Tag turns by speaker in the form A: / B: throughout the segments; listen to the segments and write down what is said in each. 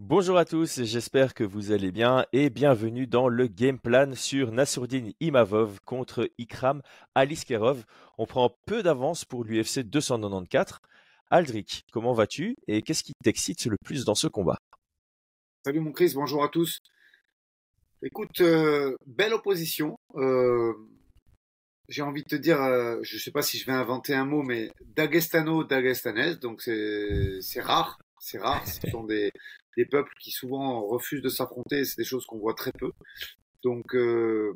A: Bonjour à tous, j'espère que vous allez bien et bienvenue dans le game plan sur Nassourdine Imavov contre Ikram Aliskerov. On prend peu d'avance pour l'UFC 294. Aldric, comment vas-tu et qu'est-ce qui t'excite le plus dans ce combat?
B: Salut mon Chris, bonjour à tous. Écoute, euh, belle opposition. Euh, j'ai envie de te dire, euh, je ne sais pas si je vais inventer un mot, mais Dagestano-Dagestanaise, donc c'est rare. C'est rare, ce sont des, des peuples qui souvent refusent de s'affronter. C'est des choses qu'on voit très peu. Donc, euh,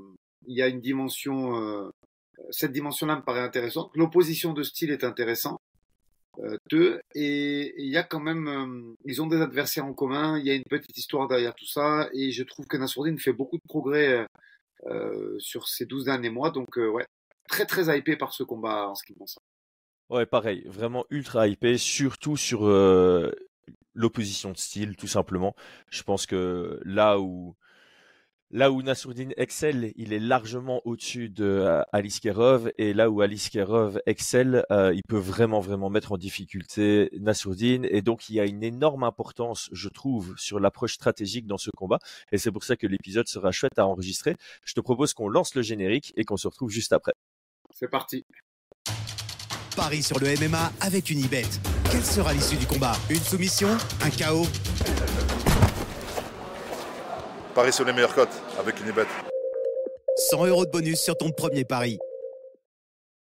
B: il y a une dimension. Euh, cette dimension-là me paraît intéressante. L'opposition de style est intéressante. Euh, deux, et il y a quand même, euh, ils ont des adversaires en commun. Il y a une petite histoire derrière tout ça, et je trouve que Nassourdine fait beaucoup de progrès euh, sur ces 12 derniers mois. Donc, ouais, très très hypé par ce combat en ce qui me concerne.
A: Ouais, pareil, vraiment ultra hypé, surtout sur l'opposition de style, tout simplement. Je pense que là où là où excelle, il est largement au-dessus de euh, Alice Kerov, et là où Alice Kerov excelle, euh, il peut vraiment vraiment mettre en difficulté Nassourdine, et donc il y a une énorme importance, je trouve, sur l'approche stratégique dans ce combat, et c'est pour ça que l'épisode sera chouette à enregistrer. Je te propose qu'on lance le générique et qu'on se retrouve juste après.
B: C'est parti.
C: Paris sur le MMA avec une Unibet. Quelle sera l'issue du combat? Une soumission? Un chaos?
D: Paris sur les meilleures cotes avec une Unibet.
C: 100 euros de bonus sur ton premier pari.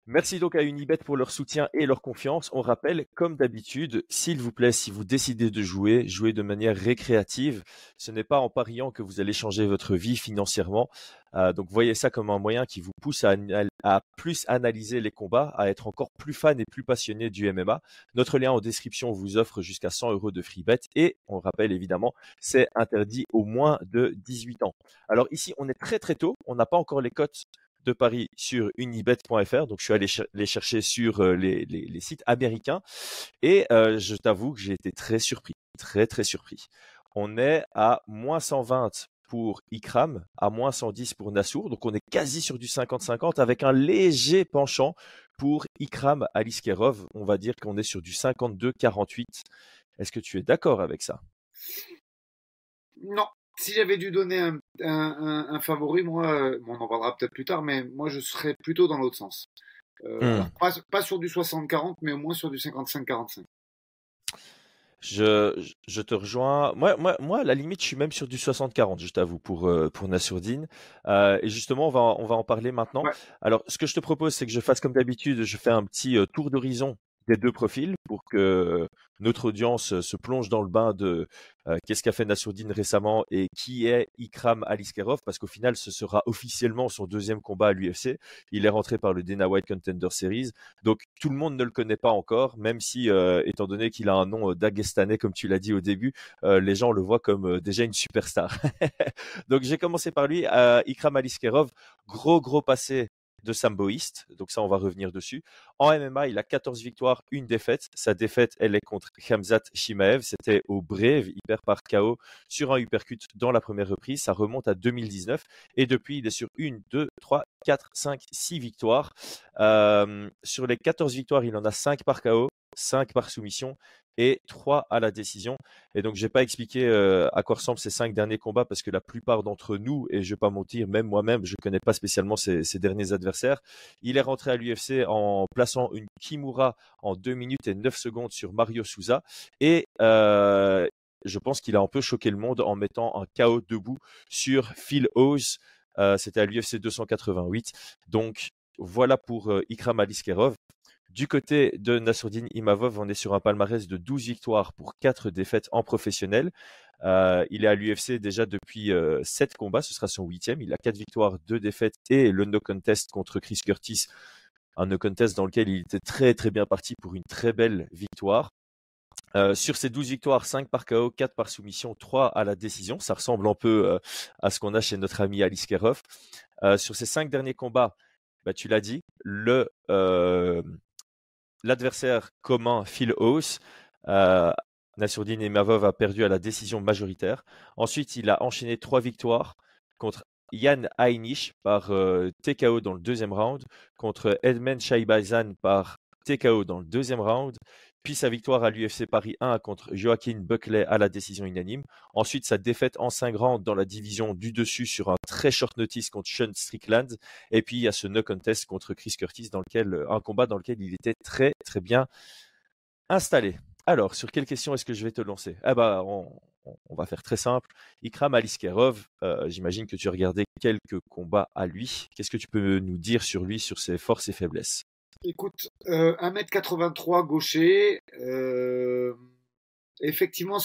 A: Merci donc à Unibet pour leur soutien et leur confiance. On rappelle, comme d'habitude, s'il vous plaît, si vous décidez de jouer, jouez de manière récréative. Ce n'est pas en pariant que vous allez changer votre vie financièrement. Euh, donc voyez ça comme un moyen qui vous pousse à, à, plus analyser les combats, à être encore plus fan et plus passionné du MMA. Notre lien en description vous offre jusqu'à 100 euros de free bet et on rappelle évidemment, c'est interdit au moins de 18 ans. Alors ici, on est très très tôt, on n'a pas encore les cotes de Paris sur unibet.fr. Donc, je suis allé les chercher sur euh, les, sites américains et euh, je t'avoue que j'ai été très surpris, très très surpris. On est à moins 120 pour Ikram, à moins 110 pour Nassour. Donc, on est quasi sur du 50-50 avec un léger penchant pour Ikram Aliskerov. On va dire qu'on est sur du 52-48. Est-ce que tu es d'accord avec ça?
B: Non, si j'avais dû donner un, un, un, favori, moi, euh, on en parlera peut-être plus tard, mais moi je serais plutôt dans l'autre sens. Euh, hmm. pas, pas, sur du 60-40, mais au moins sur du 55-45.
A: Je, je, te rejoins. Moi, moi, moi, à la limite, je suis même sur du 60-40, je t'avoue, pour, euh, pour Nassourdine. Euh, et justement, on va, on va en parler maintenant. Ouais. Alors, ce que je te propose, c'est que je fasse comme d'habitude, je fais un petit tour d'horizon des deux profils pour que notre audience se plonge dans le bain de euh, qu'est-ce qu'a fait Nassourdine récemment et qui est Ikram Aliskerov parce qu'au final ce sera officiellement son deuxième combat à l'UFC. Il est rentré par le Dana White Contender Series. Donc tout le monde ne le connaît pas encore même si euh, étant donné qu'il a un nom euh, dagestanais comme tu l'as dit au début, les gens le voient comme déjà une superstar. Donc j'ai commencé par lui Ikram Aliskerov, gros gros passé de samboïste. Donc ça, on va revenir dessus. En MMA, il a 14 victoires, une défaite. Sa défaite, elle est contre Khamzat Shimaev. C'était au Brave, il perd par KO sur un uppercut dans la première reprise. Ça remonte à 2019. Et depuis, il est sur une, deux, trois, 4, 5, 6 victoires. Euh, sur les 14 victoires, il en a 5 par KO, 5 par soumission et 3 à la décision. Et donc, je n'ai pas expliqué à quoi ressemblent ces 5 derniers combats parce que la plupart d'entre nous, et je vais pas mentir, même moi-même, je ne connais pas spécialement ces, derniers adversaires. Il est rentré à l'UFC en plaçant une Kimura en 2 minutes et 9 secondes sur Mario Souza. Et je pense qu'il a un peu choqué le monde en mettant un KO debout sur Phil Oz. Euh, C'était à l'UFC 288. Donc, voilà pour euh, Ikram Aliskerov. Du côté de Nassourdine Imavov, on est sur un palmarès de 12 victoires pour 4 défaites en professionnel. Euh, il est à l'UFC déjà depuis euh, 7 combats, ce sera son huitième. Il a 4 victoires, 2 défaites et le no contest contre Chris Curtis, un no contest dans lequel il était très très bien parti pour une très belle victoire. Euh, sur ces 12 victoires, 5 par KO, 4 par soumission, 3 à la décision. Ça ressemble un peu euh, à ce qu'on a chez notre ami Alice. Euh, sur ces 5 derniers combats, bah, tu l'as dit, le l'adversaire commun Phil House, euh, Nassourdine Mavov a perdu à la décision majoritaire. Ensuite, il a enchaîné trois victoires contre Yann Heinisch par euh, TKO dans le deuxième round, contre Edmund Shaibazan par TKO dans le deuxième round, puis sa victoire à l'UFC Paris 1 contre Joaquin Buckley à la décision unanime. Ensuite, sa défaite en 5 rounds dans la division du dessus sur un très short notice contre Sean Strickland. Et puis, il y a ce no contest contre Chris Curtis, dans lequel, un combat dans lequel il était très, très bien installé. Alors, sur quelle question est-ce que je vais te lancer? Ah bah, on, va faire très simple. Ikram Aliskerov, euh, j'imagine que tu as regardé quelques combats à lui. Qu'est-ce que tu peux nous dire sur lui, sur ses forces et faiblesses?
B: Écoute, 1m83 euh, gaucher. Euh, effectivement,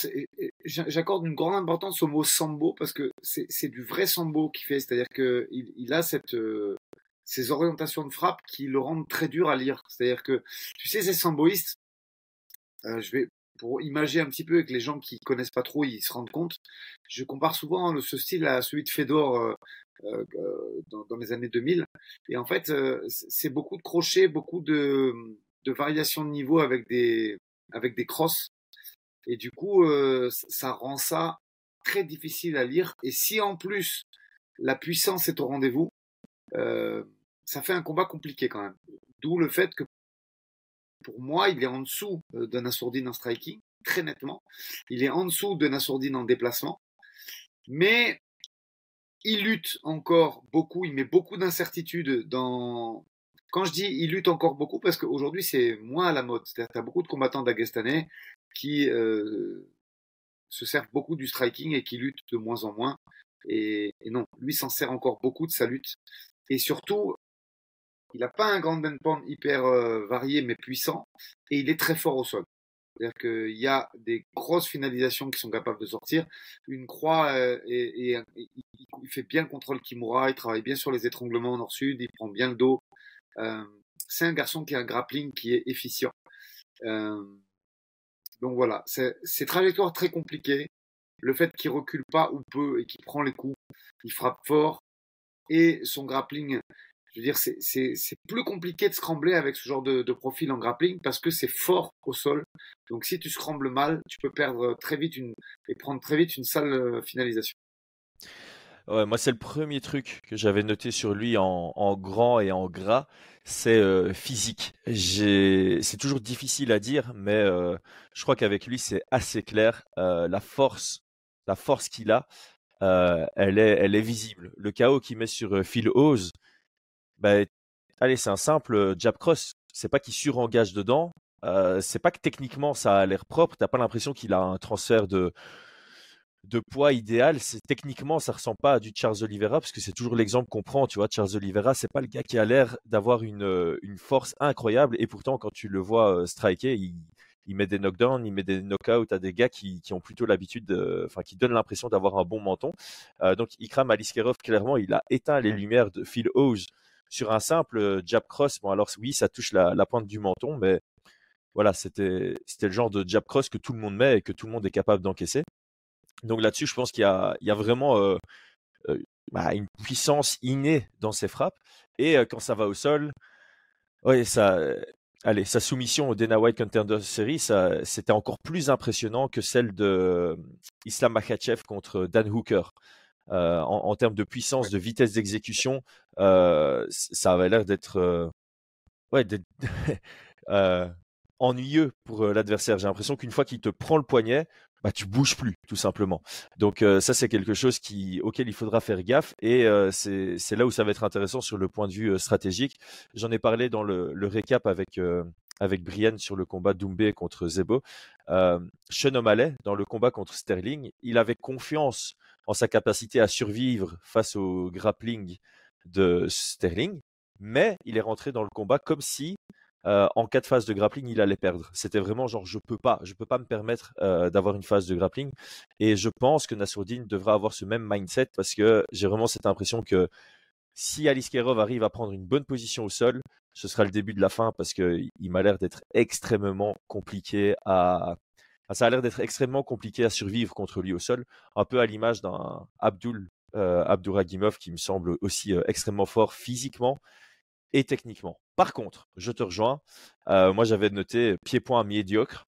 B: j'accorde une grande importance au mot sambo parce que c'est du vrai sambo qu'il fait. C'est-à-dire qu'il il a cette, ces orientations de frappe qui le rendent très dur à lire. C'est-à-dire que, tu sais, ces samboïstes, euh, je vais pour imaginer un petit peu avec les gens qui connaissent pas trop, ils se rendent compte. Je compare souvent le, ce style à celui de Fedor euh, euh, dans, dans, les années 2000. Et en fait, c'est beaucoup de crochets, beaucoup de, de variations de niveau avec des avec des crosses. Et du coup, ça rend ça très difficile à lire. Et si en plus la puissance est au rendez-vous, ça fait un combat compliqué quand même. D'où le fait que pour moi, il est en dessous euh, de Nassourdine en striking, très nettement. Il est en dessous de Nassourdine en déplacement. Mais il lutte encore beaucoup, il met beaucoup d'incertitudes dans... Quand je dis il lutte encore beaucoup, parce qu'aujourd'hui c'est moins à la mode. C'est-à-dire tu beaucoup de combattants dagestanais qui euh, se servent beaucoup du striking et qui luttent de moins en moins. Et, non, lui s'en sert encore beaucoup de sa lutte. Et surtout, il n'a pas un grand endpoint hyper euh, varié mais puissant et il est très fort au sol. C'est-à-dire qu'il y a des grosses finalisations qui sont capables de sortir. Une croix, euh, et, il fait bien le contrôle Kimura, il travaille bien sur les étranglements nord-sud, il prend bien le dos. Euh, c'est un garçon qui a un grappling qui est efficient. donc voilà, c'est trajectoire très compliquées. Le fait qu'il recule pas ou peu et qu'il prend les coups, il frappe fort et son grappling veux dire, c'est plus compliqué de scrambler avec ce genre de, profil en grappling parce que c'est fort au sol. Donc si tu scrambles mal, tu peux perdre très vite et prendre très vite une sale euh, finalisation.
A: Moi, c'est le premier truc que j'avais noté sur lui en, grand et en gras, c'est euh, physique. C'est toujours difficile à dire, mais euh, je crois qu'avec lui, c'est assez clair. la force, la force qu'il a, elle, est, elle est visible. Le chaos qu'il met sur Phil Hose, bah, allez, c'est un simple jab cross. C'est pas qu'il surengage dedans. Euh, c'est pas que techniquement ça a l'air propre. T'as pas l'impression qu'il a un transfert de de poids idéal. C'est techniquement ça ressemble pas à du Charles Oliveira parce que c'est toujours l'exemple qu'on prend. Tu vois, Charles Oliveira, c'est pas le gars qui a l'air d'avoir une une force incroyable et pourtant quand tu le vois striker, il il met des knockdowns, il met des knockouts à des gars qui, qui ont plutôt l'habitude, enfin qui donnent l'impression d'avoir un bon menton. Euh, donc Ikram Aliskerov, clairement, il a éteint les lumières de Phil Hose sur un simple euh, jab cross. Bon, alors oui, ça touche la, pointe du menton, mais voilà, c'était le genre de jab cross que tout le monde met et que tout le monde est capable d'encaisser. Donc là-dessus, je pense qu'il y y a vraiment euh, euh, bah, une puissance innée dans ses frappes. Et quand ça va au sol, ouais, ça, allez, sa soumission au Dana White Contender Series, c'était encore plus impressionnant que celle de Islam Makhachev contre Dan Hooker. Euh, en, termes de puissance, de vitesse d'exécution, euh, ça avait l'air d'être euh, ouais, ennuyeux pour l'adversaire. J'ai l'impression qu'une fois qu'il te prend le poignet, bah, tu bouges plus, tout simplement. Donc ça, c'est quelque chose qui, auquel il faudra faire gaffe et c'est là où ça va être intéressant sur le point de vue stratégique. J'en ai parlé dans le, le récap avec avec Brian sur le combat Doumbé contre Zebo. Sean O'Malley, dans le combat contre Sterling, il avait confiance en sa capacité à survivre face au grappling de Sterling, mais il est rentré dans le combat comme si euh, en cas de phase de grappling, il allait perdre. C'était vraiment genre je peux pas, je peux pas me permettre euh, d'avoir une phase de grappling. Et je pense que Nassourdine devra avoir ce même mindset parce que j'ai vraiment cette impression que si Alice Kerov arrive à prendre une bonne position au sol, ce sera le début de la fin parce qu'il m'a l'air d'être extrêmement compliqué à, ça a l'air d'être extrêmement compliqué à survivre contre lui au sol, un peu à l'image d'un Abdul euh, qui me semble aussi euh, extrêmement fort physiquement et techniquement. Par contre, je te rejoins. Euh, moi, j'avais noté pied-point médiocre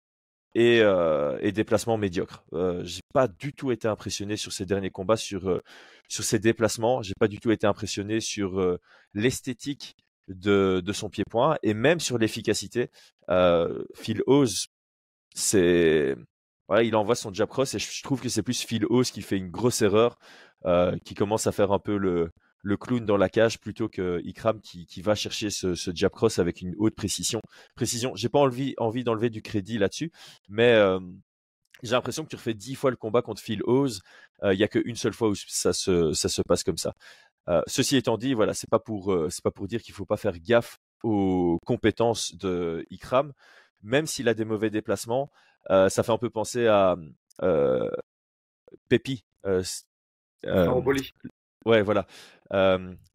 A: et, euh, et déplacement médiocre. J'ai pas du tout été impressionné sur ces derniers combats, sur sur ses déplacements. J'ai pas du tout été impressionné sur l'esthétique de, de son pied-point et même sur l'efficacité. Phil Oz c'est voilà, il envoie son jab cross et je, trouve que c'est plus Phil Hose qui fait une grosse erreur, qui commence à faire un peu le, clown dans la cage plutôt que Ikram qui, va chercher ce, jab cross avec une haute précision. Précision. J'ai pas envie, d'enlever du crédit là-dessus, mais j'ai l'impression que tu refais dix fois le combat contre Phil Hose. Il n'y a qu'une seule fois où ça se, passe comme ça. ceci étant dit, voilà, c'est pas pour, pas pour dire qu'il faut pas faire gaffe aux compétences de Ikram, même s'il a des mauvais déplacements. ça fait un peu penser à euh, Pepi. Euh, Ouais, voilà.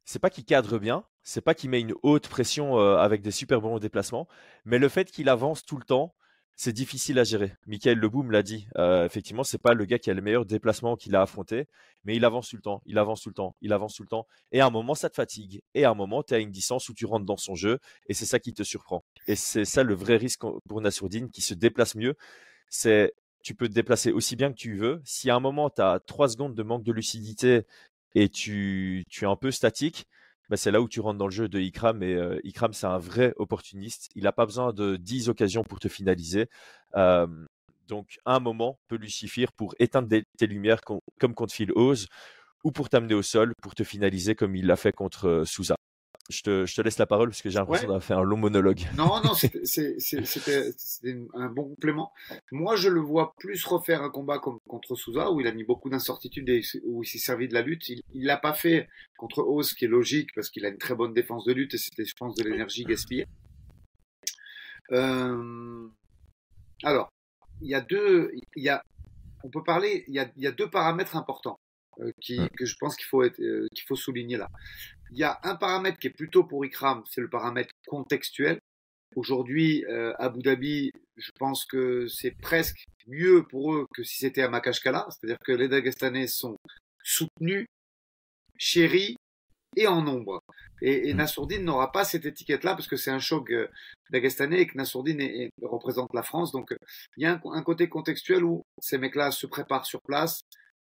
A: c'est pas qu'il cadre bien, c'est pas qu'il met une haute pression avec des super bons déplacements, mais le fait qu'il avance tout le temps, c'est difficile à gérer. Michael Leboum l'a dit. effectivement, c'est pas le gars qui a le meilleur déplacement qu'il a affronté, mais il avance tout le temps, il avance tout le temps, il avance tout le temps. Et à un moment, ça te fatigue. Et à un moment, tu as une distance où tu rentres dans son jeu, et c'est ça qui te surprend. Et c'est ça le vrai risque pour Nassourdine, qui se déplace mieux. C'est tu peux te déplacer aussi bien que tu veux. Si à un moment, tu as trois secondes de manque de lucidité et tu es un peu statique, bah, c'est là où tu rentres dans le jeu de Ikram. Et euh, Ikram, c'est un vrai opportuniste. Il n'a pas besoin de 10 occasions pour te finaliser. donc, un moment peut lui suffire pour éteindre tes lumières comme contre Phil Oz ou pour t'amener au sol pour te finaliser comme il l'a fait contre euh, Souza je te, je te, laisse la parole parce que j'ai l'impression d'avoir fait un long monologue.
B: Non, non, c'était un bon complément. Moi, je le vois plus refaire un combat comme contre Souza, où il a mis beaucoup d'incertitudes et où il s'est servi de la lutte. Il l'a pas fait contre Oz, qui est logique parce qu'il a une très bonne défense de lutte et c'était, je pense, de l'énergie gaspillée. Euh... Alors, il y a deux, il y a, on peut parler, il y a, il y a deux paramètres importants. Euh, qui, que je pense qu'il faut, être, euh, qu'il faut souligner là. Il y a un paramètre qui est plutôt pour Ikram, c'est le paramètre contextuel. Aujourd'hui, euh, Abu Dhabi, je pense que c'est presque mieux pour eux que si c'était à Makashkala, c'est-à-dire que les Dagestanais sont soutenus, chéris et en nombre. Et, et Nassourdine n'aura pas cette étiquette-là parce que c'est un choc euh, dagestanais et que Nassourdine représente la France. Donc il y a un, un côté contextuel où ces mecs-là se préparent sur place,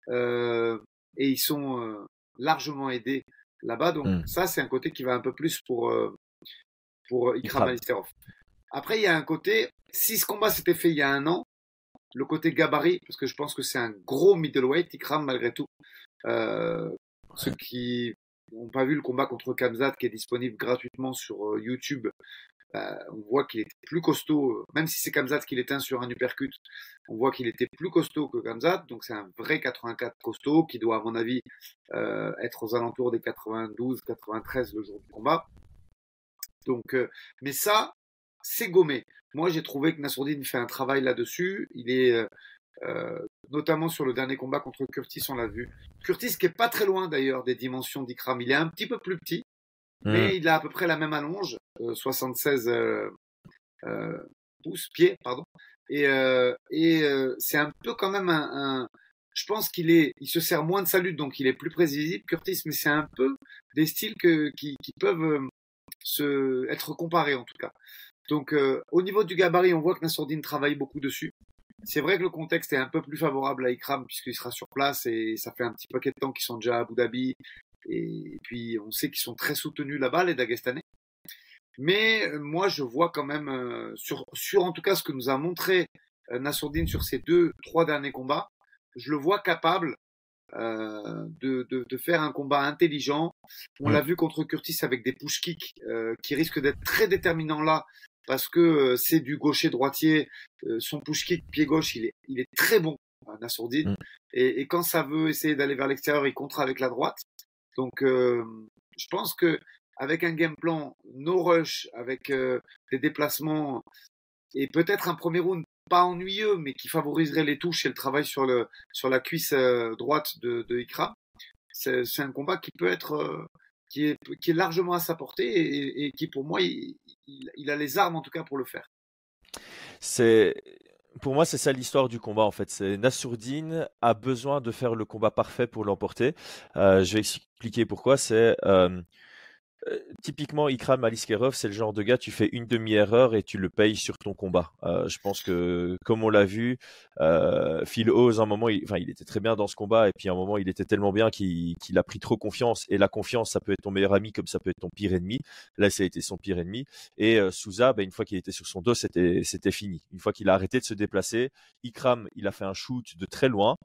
B: euh, et ils sont euh, largement aidés là-bas. Donc mmh. ça, c'est un côté qui va un peu plus pour euh, pour Ikram Alisterov. Après, il y a un côté, si ce combat s'était fait il y a un an, le côté gabarit, parce que je pense que c'est un gros middleweight, Ikram malgré tout. Euh, Ceux qui n'ont pas vu le combat contre Kamzat qui est disponible gratuitement sur YouTube, bah, on voit qu'il était plus costaud, euh, même si c'est Kamzat qui l'éteint sur un uppercut, on voit qu'il était plus costaud que Kamzat, donc c'est un vrai 84 costaud qui doit, à mon avis, euh, être aux alentours des 92, 93 le jour du combat. Donc, euh, mais ça, c'est gommé. Moi, j'ai trouvé que Nassourdine fait un travail là-dessus. Il est notamment sur le dernier combat contre Curtis, on l'a vu. Curtis qui est pas très loin d'ailleurs des dimensions d'Ikram. Il est un petit peu plus petit, mais mmh. il a à peu près la même allonge, 76 euh, euh, pouces, pieds, pardon. Et, euh, et c'est un peu quand même un, un je pense qu'il est, il se sert moins de sa lutte, donc il est plus prévisible, Curtis, mais c'est un peu des styles que, qui, qui peuvent se, être comparés en tout cas. Donc au niveau du gabarit, on voit que Nassourdine travaille beaucoup dessus. C'est vrai que le contexte est un peu plus favorable à Ikram puisqu'il sera sur place et ça fait un petit paquet de temps qu'ils sont déjà à Abu Dhabi et puis, on sait qu'ils sont très soutenus là-bas, les Dagestanais. Mais euh, moi, je vois quand même, euh, sur, sur en tout cas ce que nous a montré euh, Nassourdine sur ces deux, trois derniers combats, je le vois capable euh, de, de, de, faire un combat intelligent. On l'a vu contre Curtis avec des push kicks euh, qui risquent d'être très déterminants là parce que c'est du gaucher-droitier. son push kick pied gauche, il est, il est très bon, Nassourdine. Mm. Et, et, quand ça veut essayer d'aller vers l'extérieur, il contre avec la droite. Donc, euh, je pense que avec un game plan no rush, avec euh, des déplacements et peut-être un premier round pas ennuyeux, mais qui favoriserait les touches et le travail sur le sur la cuisse euh, droite de, de Ikra, c'est un combat qui peut être qui est qui est largement à sa portée et, qui pour moi il, il, a les armes en tout cas pour le faire.
A: C'est pour moi, c'est ça l'histoire du combat en fait. C'est Nassourdine a besoin de faire le combat parfait pour l'emporter. Euh, je vais expliquer pourquoi. C'est euh, euh, typiquement, Ikram Aliskerov, c'est le genre de gars, tu fais une demi-erreur et tu le payes sur ton combat. Euh, je pense que, comme on l'a vu, euh, Phil Oz, un moment, il, enfin, il était très bien dans ce combat et puis à un moment, il était tellement bien qu'il a pris trop confiance. Et la confiance, ça peut être ton meilleur ami comme ça peut être ton pire ennemi. Là, ça a été son pire ennemi. Et Souza, ben, une fois qu'il était sur son dos, c'était fini. Une fois qu'il a arrêté de se déplacer, Ikram, il a fait un shoot de très loin.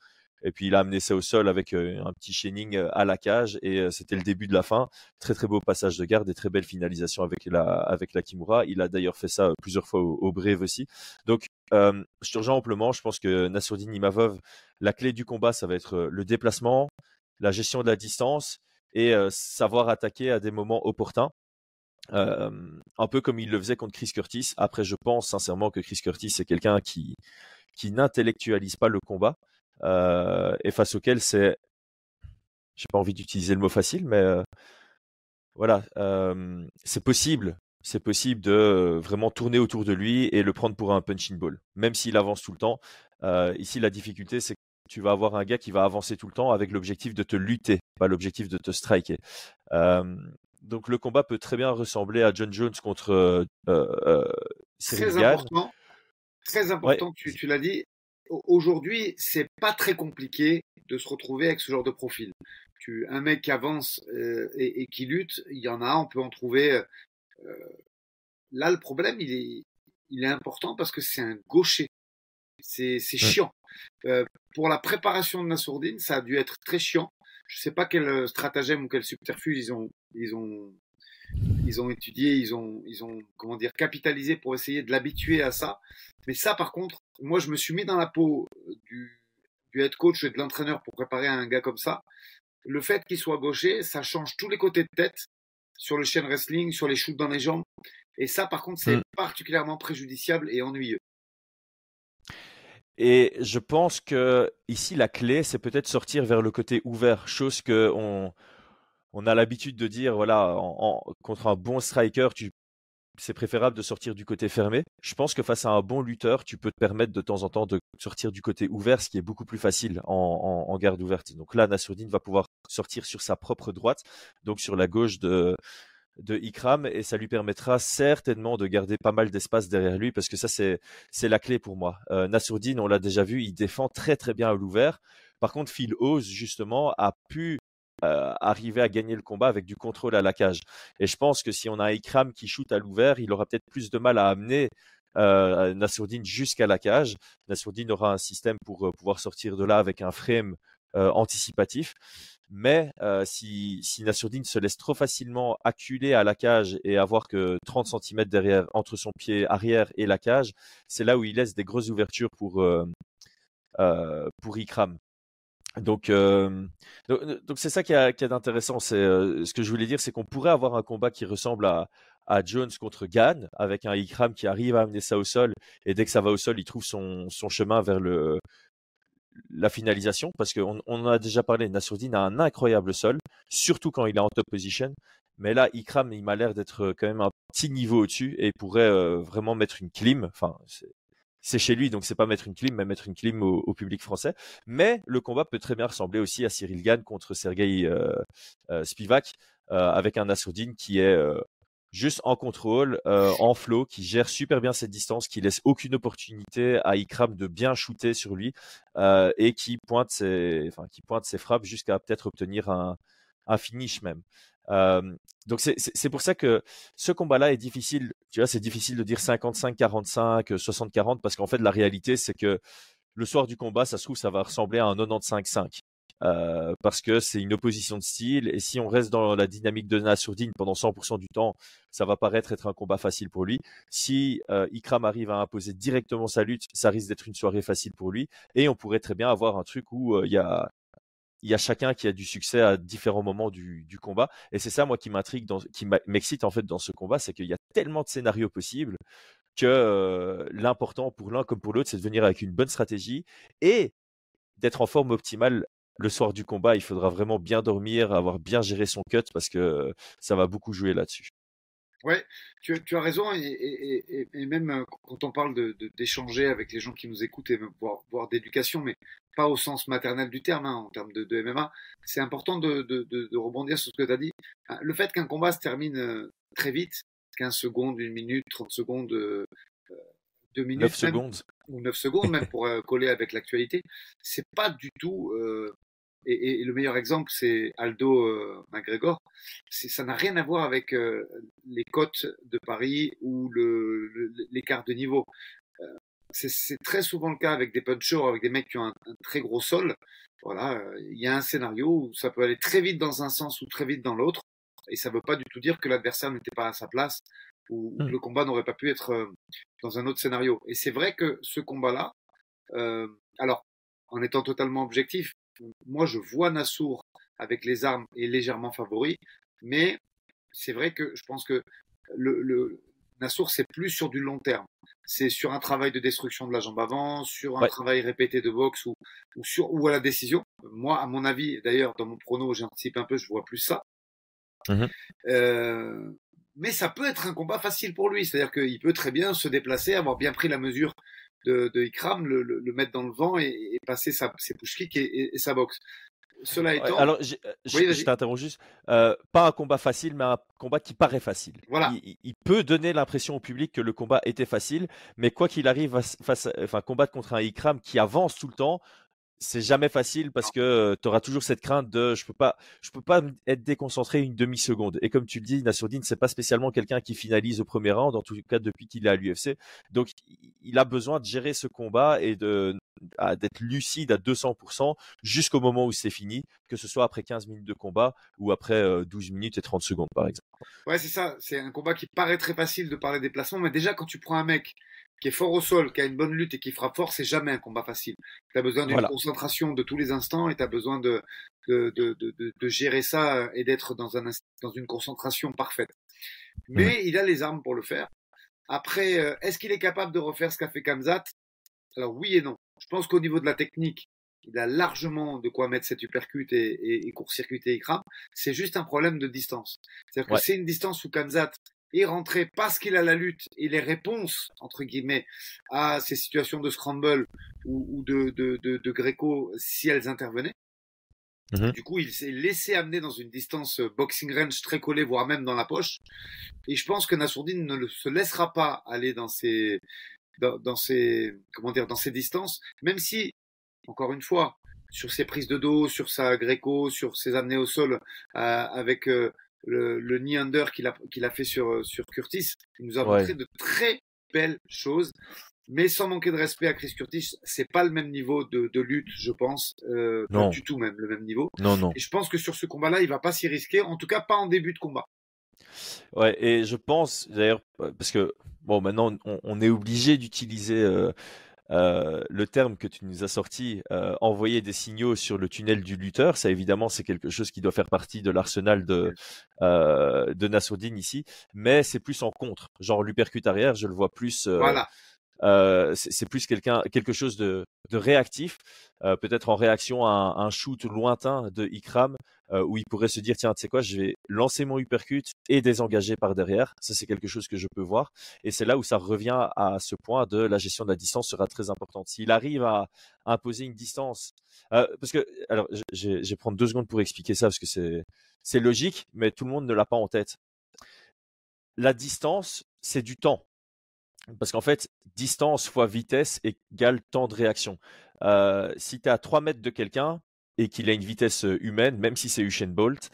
A: Et puis il a amené ça au sol avec euh, un petit chaining euh, à la cage et euh, c'était le début de la fin. Très très beau passage de garde et très belle finalisation avec la avec la Kimura. Il a d'ailleurs fait ça plusieurs fois au, au Brave aussi. Donc je te rejoins amplement. Je pense que Nassourdine Imavov, la clé du combat, ça va être le déplacement, la gestion de la distance et savoir attaquer à des moments opportuns. un peu comme il le faisait contre Chris Curtis. Après, je pense sincèrement que Chris Curtis c'est quelqu'un qui qui n'intellectualise pas le combat. Euh, et face auquel c'est, j'ai pas envie d'utiliser le mot facile, mais euh, voilà, euh, c'est possible c'est possible de vraiment tourner autour de lui et le prendre pour un punching ball, même s'il avance tout le temps. ici, la difficulté, c'est que tu vas avoir un gars qui va avancer tout le temps avec l'objectif de te lutter, pas l'objectif de te striker. donc le combat peut très bien ressembler à John Jones contre euh,
B: Très important, très important, tu, tu l'as dit, aujourd'hui, c'est pas très compliqué de se retrouver avec ce genre de profil. Tu, un mec qui avance euh, et, qui lutte, il y en a, on peut en trouver. Euh, euh, là, le problème, il est, il est important parce que c'est un gaucher. C'est, c'est chiant. pour la préparation de Nassourdine, ça a dû être très chiant. Je sais pas quel stratagème ou quel subterfuge ils ont, ils ont, ils ont étudié, ils ont, ils ont, comment dire, capitalisé pour essayer de l'habituer à ça. Mais ça, par contre, moi, je me suis mis dans la peau du, du head coach et de l'entraîneur pour préparer un gars comme ça. Le fait qu'il soit gaucher, ça change tous les côtés de tête sur le chain wrestling, sur les shoots dans les jambes. Et ça, par contre, c'est mm. particulièrement préjudiciable et ennuyeux.
A: Et je pense que ici, la clé, c'est peut-être sortir vers le côté ouvert, chose que on, on a l'habitude de dire, voilà, en, contre un bon striker, tu c'est préférable de sortir du côté fermé. Je pense que face à un bon lutteur, tu peux te permettre de temps en temps de sortir du côté ouvert, ce qui est beaucoup plus facile en, garde ouverte. Donc là, Nassourdine va pouvoir sortir sur sa propre droite, donc sur la gauche de, de Ikram, et ça lui permettra certainement de garder pas mal d'espace derrière lui, parce que ça, c'est, c'est la clé pour moi. Euh, Nassourdine, on l'a déjà vu, il défend très très bien à l'ouvert. Par contre, Phil Oz, justement, a pu euh, arriver à gagner le combat avec du contrôle à la cage. Et je pense que si on a Ikram qui shoot à l'ouvert, il aura peut-être plus de mal à amener euh, Nassourdine jusqu'à la cage. Nassourdine aura un système pour euh, pouvoir sortir de là avec un frame euh, anticipatif. Mais si, si Nassourdine se laisse trop facilement acculer à la cage et avoir que 30 cm derrière entre son pied arrière et la cage, c'est là où il laisse des grosses ouvertures pour, pour Ikram. Donc, euh, donc c'est ça qui est, qui intéressant. C'est euh, ce que je voulais dire, c'est qu'on pourrait avoir un combat qui ressemble à, à Jones contre Gann, avec un Ikram qui arrive à amener ça au sol, et dès que ça va au sol, il trouve son, son chemin vers le la finalisation, parce qu'on on en a déjà parlé. Nassourdine a un incroyable sol, surtout quand il est en top position. Mais là, Ikram, il m'a l'air d'être quand même un petit niveau au-dessus et pourrait euh, vraiment mettre une clim. Enfin, c'est chez lui, donc c'est pas mettre une clim, mais mettre une clim au, public français. Mais le combat peut très bien ressembler aussi à Cyril Gann contre Sergei euh, euh, Spivak, euh, avec un Assourdine qui est juste en contrôle, en flow, qui gère super bien cette distance, qui laisse aucune opportunité à Ikram de bien shooter sur lui et qui pointe ses, frappes jusqu'à peut-être obtenir un finish même donc c'est pour ça que ce combat-là est difficile. Tu vois, c'est difficile de dire 55-45, 60-40 parce qu'en fait la réalité c'est que le soir du combat, ça se trouve ça va ressembler à un 95-5. Euh, parce que c'est une opposition de style et si on reste dans la dynamique de Nassourdine pendant 100% du temps, ça va paraître être un combat facile pour lui. Si euh, Ikram arrive à imposer directement sa lutte, ça risque d'être une soirée facile pour lui et on pourrait très bien avoir un truc où il y a il y a chacun qui a du succès à différents moments du, combat. Et c'est ça, moi, qui m'intrigue, qui m'excite en fait dans ce combat, c'est qu'il y a tellement de scénarios possibles que euh, l'important pour l'un comme pour l'autre, c'est de venir avec une bonne stratégie et d'être en forme optimale le soir du combat. Il faudra vraiment bien dormir, avoir bien géré son cut parce que ça va beaucoup jouer là-dessus.
B: Ouais, tu, tu, as raison, et, même euh, quand on parle d'échanger de, avec les gens qui nous écoutent et voire, d'éducation, mais pas au sens maternel du terme, hein, en termes de, MMA, c'est important de, rebondir sur ce que tu as dit. Le fait qu'un combat se termine euh, très vite, 15 secondes, 1 minute, 30 secondes, 2 euh, minutes, 9
A: secondes.
B: ou 9 secondes même pour coller avec l'actualité, c'est pas du tout et, le meilleur exemple, c'est Aldo euh, McGregor. Ça n'a rien à voir avec euh, les côtes de Paris ou l'écart de niveau. Euh, c'est très souvent le cas avec des punchers, avec des mecs qui ont un, très gros sol. Voilà, il y a un scénario où ça peut aller très vite dans un sens ou très vite dans l'autre, et ça ne veut pas du tout dire que l'adversaire n'était pas à sa place ou, que hmm. le combat n'aurait pas pu être dans un autre scénario. Et c'est vrai que ce combat-là, alors en étant totalement objectif, moi, je vois Nassour avec les armes est légèrement favori, mais c'est vrai que je pense que le, le Nassour, c'est plus sur du long terme. C'est sur un travail de destruction de la jambe avant, sur un travail répété de boxe ou, ou, sur, ou à la décision. Moi, à mon avis, d'ailleurs, dans mon prono, j'anticipe un peu, je vois plus ça. Mmh euh, mais ça peut être un combat facile pour lui. C'est-à-dire qu'il peut très bien se déplacer, avoir bien pris la mesure de, de Ikram, le, le, mettre dans le vent et, passer sa, ses push kicks et, et, sa boxe.
A: Cela étant. alors, je, je t'interromps juste. Euh, pas un combat facile, mais un combat qui paraît facile.
B: Voilà.
A: Il, peut donner l'impression au public que le combat était facile, mais quoi qu'il arrive, face, enfin, combattre contre un Ikram qui avance tout le temps, c'est jamais facile parce que tu auras toujours cette crainte de je peux pas je peux pas être déconcentré une demi seconde et comme tu le dis Nassourdine c'est pas spécialement quelqu'un qui finalise au premier round en tout cas depuis qu'il est à l'UFC donc il a besoin de gérer ce combat et de d'être lucide à 200% jusqu'au moment où c'est fini que ce soit après 15 minutes de combat ou après 12 minutes et 30 secondes par exemple.
B: Ouais, c'est ça, c'est un combat qui paraît très facile de parler des placements mais déjà quand tu prends un mec qui est fort au sol, qui a une bonne lutte et qui frappe fort, c'est jamais un combat facile. Tu as besoin d'une concentration de tous les instants et tu as besoin de, de, de, de, de, gérer ça euh, et d'être dans, un, dans une concentration parfaite. Mais il a les armes pour le faire. Après, euh, est-ce qu'il est capable de refaire ce qu'a fait Kamzat? Alors oui et non. Je pense qu'au niveau de la technique, il a largement de quoi mettre cette uppercut et, et, et court-circuiter Ikram. C'est juste un problème de distance. C'est-à-dire que c'est une distance où Kamzat et rentrer parce qu'il a la lutte et les réponses, entre guillemets, à ces situations de scramble ou, de, de, de, de Greco si elles intervenaient. Mhm. Du coup, il s'est laissé amener dans une distance boxing range très collée, voire même dans la poche. Et je pense que Nassourdine ne se laissera pas aller dans ces, dans, dans ces, comment dire, dans ces distances, même si, encore une fois, sur ses prises de dos, sur sa Greco, sur ses amenés au sol, euh, avec euh, le, le knee under qu'il a, qu'il a fait sur, sur Curtis. Il nous a montré de très belles choses. Mais sans manquer de respect à Chris Curtis, c'est pas le même niveau de, de lutte, je pense. Euh, non. Pas du tout même le même niveau.
A: Non, non.
B: Et je pense que sur ce combat-là, il va pas s'y risquer. En tout cas, pas en début de combat.
A: Ouais, et je pense d'ailleurs parce que bon, maintenant on, on est obligé d'utiliser euh, euh, le terme que tu nous as sorti, euh, envoyer des signaux sur le tunnel du lutteur, ça évidemment c'est quelque chose qui doit faire partie de l'arsenal de euh, de Nassourdine ici, mais c'est plus en contre. Genre l'uppercut arrière, je le vois plus.
B: Euh, voilà.
A: C'est plus quelqu'un, quelque chose de, de réactif, peut-être en réaction à un, un, shoot lointain de Ikram, euh, où il pourrait se dire tiens, tu sais quoi, je vais lancer mon uppercut et désengager par derrière. Ça, c'est quelque chose que je peux voir. Et c'est là où ça revient à ce point de la gestion de la distance sera très importante. S'il arrive à, imposer une distance, parce que alors, je vais prendre deux secondes pour expliquer ça parce que c'est c'est logique, mais tout le monde ne l'a pas en tête. La distance, c'est du temps. Parce qu'en fait, distance fois vitesse égale temps de réaction. Euh, si tu es à 3 mètres de quelqu'un et qu'il a une vitesse humaine, même si c'est Usain Bolt,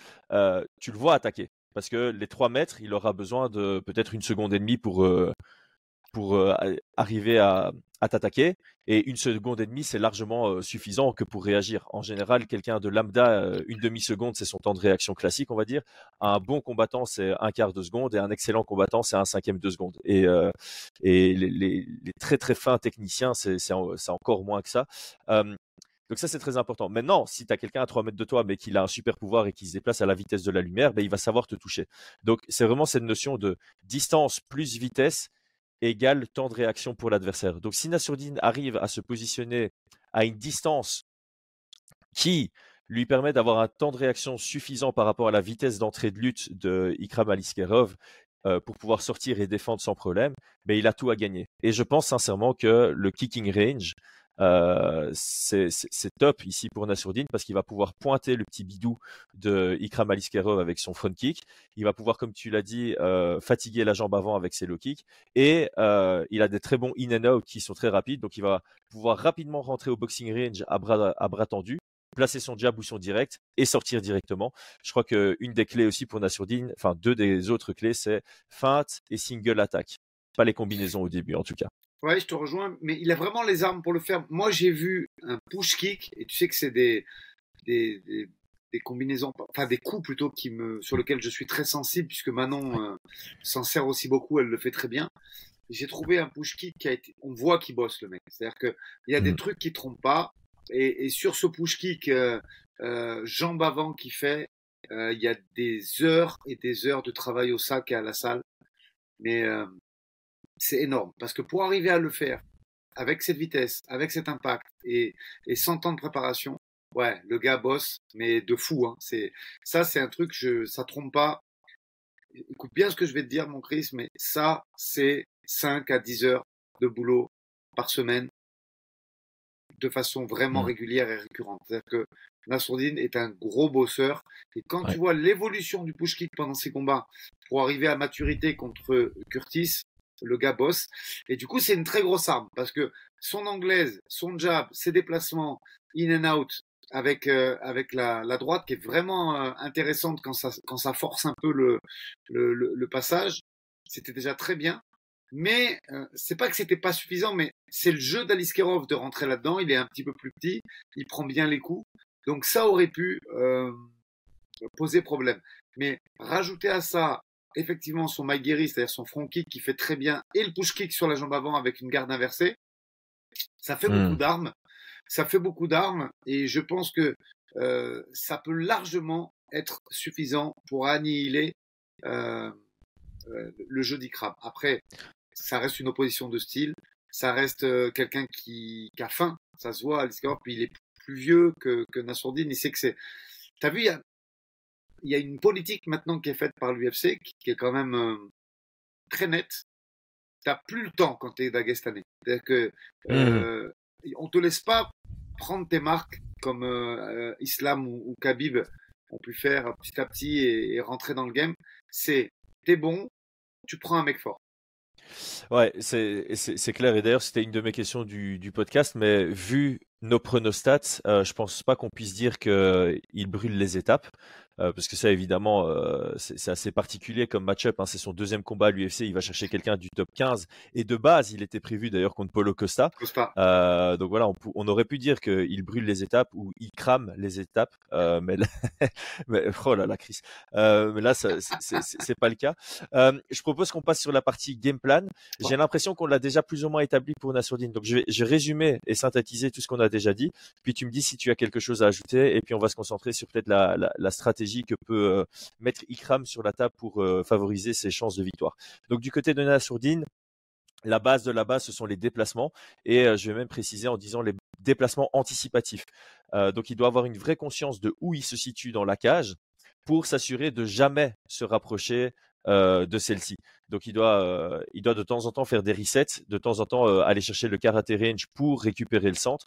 A: tu le vois attaquer. Parce que les 3 mètres, il aura besoin de peut-être une seconde et demie pour, pour arriver à, t'attaquer. Et une seconde et demie, c'est largement suffisant que pour réagir. En général, quelqu'un de lambda, une demi-seconde, c'est son temps de réaction classique, on va dire. Un bon combattant, c'est un quart de seconde, et un excellent combattant, c'est un cinquième de seconde. Et, les, très très fins techniciens, c'est encore moins que ça. Donc ça, c'est très important. Maintenant, si tu as quelqu'un à 3 mètres de toi, mais qu'il a un super pouvoir et qui se déplace à la vitesse de la lumière, ben, il va savoir te toucher. Donc c'est vraiment cette notion de distance plus vitesse égale temps de réaction pour l'adversaire. Donc si Nassourdine arrive à se positionner à une distance qui lui permet d'avoir un temps de réaction suffisant par rapport à la vitesse d'entrée de lutte de Ikram Aliskerov, pour pouvoir sortir et défendre sans problème, mais ben, il a tout à gagner. Et je pense sincèrement que le kicking range, euh, c'est top ici pour Nassourdine parce qu'il va pouvoir pointer le petit bidou de Ikram Aliskerov avec son front kick. Il va pouvoir, comme tu l'as dit, euh, fatiguer la jambe avant avec ses low kicks. Et euh, il a des très bons in and out qui sont très rapides. Donc il va pouvoir rapidement rentrer au boxing range à bras, à bras tendus placer son jab ou son direct et sortir directement. Je crois qu'une des clés aussi pour Nassourdine, enfin deux des autres clés, c'est feinte et single attack. Pas les combinaisons au début en tout cas.
B: Ouais, je te rejoins, mais il a vraiment les armes pour le faire. Moi, j'ai vu un push kick, et tu sais que c'est des, des, des, combinaisons, enfin des coups plutôt qui me, sur lesquels je suis très sensible, puisque Manon euh, s'en sert aussi beaucoup, elle le fait très bien. J'ai trouvé un push kick qui a été, on voit qu'il bosse le mec. C'est-à-dire qu'il y a des mm. trucs qui trompent pas, et, et sur ce push kick, euh, euh, jambe avant qui fait, euh, il y a des heures et des heures de travail au sac et à la salle. Mais euh, c'est énorme. Parce que pour arriver à le faire avec cette vitesse, avec cet impact et, et 100 ans de préparation, ouais, le gars bosse, mais de fou. Hein. C'est ça, c'est un truc, je, ça trompe pas. Écoute bien ce que je vais te dire, mon Chris, mais ça, c'est 5 à 10 heures de boulot par semaine de façon vraiment mmh. régulière et récurrente. C'est-à-dire que Nassourdine est un gros bosseur. Et quand tu vois l'évolution du push kick pendant ses combats pour arriver à maturité contre Curtis, le gars bosse. Et du coup, c'est une très grosse arme parce que son anglaise, son jab, ses déplacements in and out avec euh, avec la, la, droite qui est vraiment euh, intéressante quand ça quand ça force un peu le le, le, passage, c'était déjà très bien. Mais euh, c'est pas que c'était pas suffisant, mais c'est le jeu d'Aliskerov de rentrer là-dedans. Il est un petit peu plus petit, il prend bien les coups, donc ça aurait pu poser problème. Mais rajouter à ça effectivement son Maguiri, c'est-à-dire son front kick qui fait très bien, et le push kick sur la jambe avant avec une garde inversée, ça fait beaucoup hmm. d'armes. Ça fait beaucoup d'armes et je pense que euh, ça peut largement être suffisant pour annihiler euh, euh, le jeu d'Ikram. Après, ça reste une opposition de style, ça reste quelqu'un qui, a faim, ça se voit, puis il est plus vieux que, que Nassourdine, il sait que c'est... T'as vu, il y a, il y a une politique maintenant qui est faite par l'UFC qui, est quand même euh, très nette. Tu n'as plus le temps quand tu es Dagestanais. C'est-à-dire que mmh. euh, on te laisse pas prendre tes marques comme euh, Islam ou, Khabib ont pu faire petit à petit et, rentrer dans le game. C'est t'es bon, tu prends un mec fort.
A: Ouais, c'est clair. Et d'ailleurs, c'était une de mes questions du, du, podcast, mais vu nos pronostats, euh, je pense pas qu'on puisse dire qu'il brûle les étapes. Euh, parce que ça évidemment euh, c'est assez particulier comme match-up. Hein. C'est son deuxième combat à l'UFC. Il va chercher quelqu'un du top 15 et de base il était prévu d'ailleurs contre Polo Costa. Euh, donc voilà, on, aurait pu dire qu'il brûle les étapes ou il crame les étapes, mais, là, mais, oh là là, Chris. mais là c'est pas le cas. je propose qu'on passe sur la partie game plan. J'ai l'impression qu'on l'a déjà plus ou moins établi pour Nassourdine. Donc je vais, je vais résumer et synthétiser tout ce qu'on a déjà dit. Puis tu me dis si tu as quelque chose à ajouter et puis on va se concentrer sur peut-être la, la, la stratégie que peut euh, mettre Ikram sur la table pour euh, favoriser ses chances de victoire. Donc du côté de Nassourdine, la base de la base, ce sont les déplacements. Et euh, je vais même préciser en disant les déplacements anticipatifs. donc il doit avoir une vraie conscience de où il se situe dans la cage pour s'assurer de jamais se rapprocher de celle-ci. Donc il doit, il doit de temps en temps faire des resets, de temps en temps aller chercher le karate range pour récupérer le centre